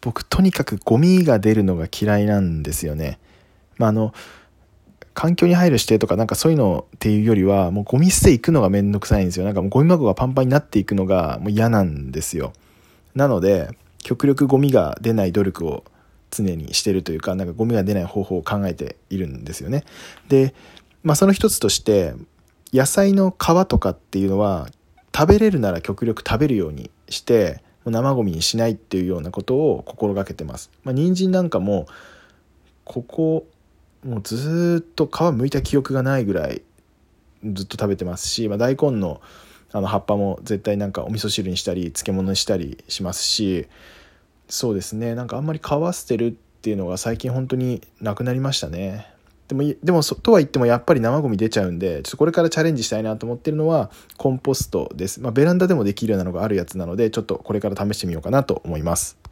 僕とにかくゴミが出るのが嫌いなんですよね。まあ、あの、環境に入る指定とかなんかそういうのっていうよりは、もうゴミ捨て行くのがめんどくさいんですよ。なんかもうゴミ箱がパンパンになっていくのがもう嫌なんですよ。なので、極力ゴミが出ない努力を常にしてるというか、なんかゴミが出ない方法を考えているんですよね。で、まあその一つとして、野菜の皮とかっていうのは食べれるなら極力食べるようにして生ゴミにしないっていうようなことを心がけてます。まあ、人参なんかもここもうずっと皮剥いた記憶がないぐらいずっと食べてますし、まあ、大根のあの葉っぱも絶対なんかお味噌汁にしたり漬物にしたりしますしそうですねなんかあんまり皮捨てるっていうのが最近本当になくなりましたね。でも、でもとは言ってもやっぱり生ゴミ出ちゃうんで、ちょっとこれからチャレンジしたいなと思ってるのは、コンポストです。まあ、ベランダでもできるようなのがあるやつなので、ちょっとこれから試してみようかなと思います。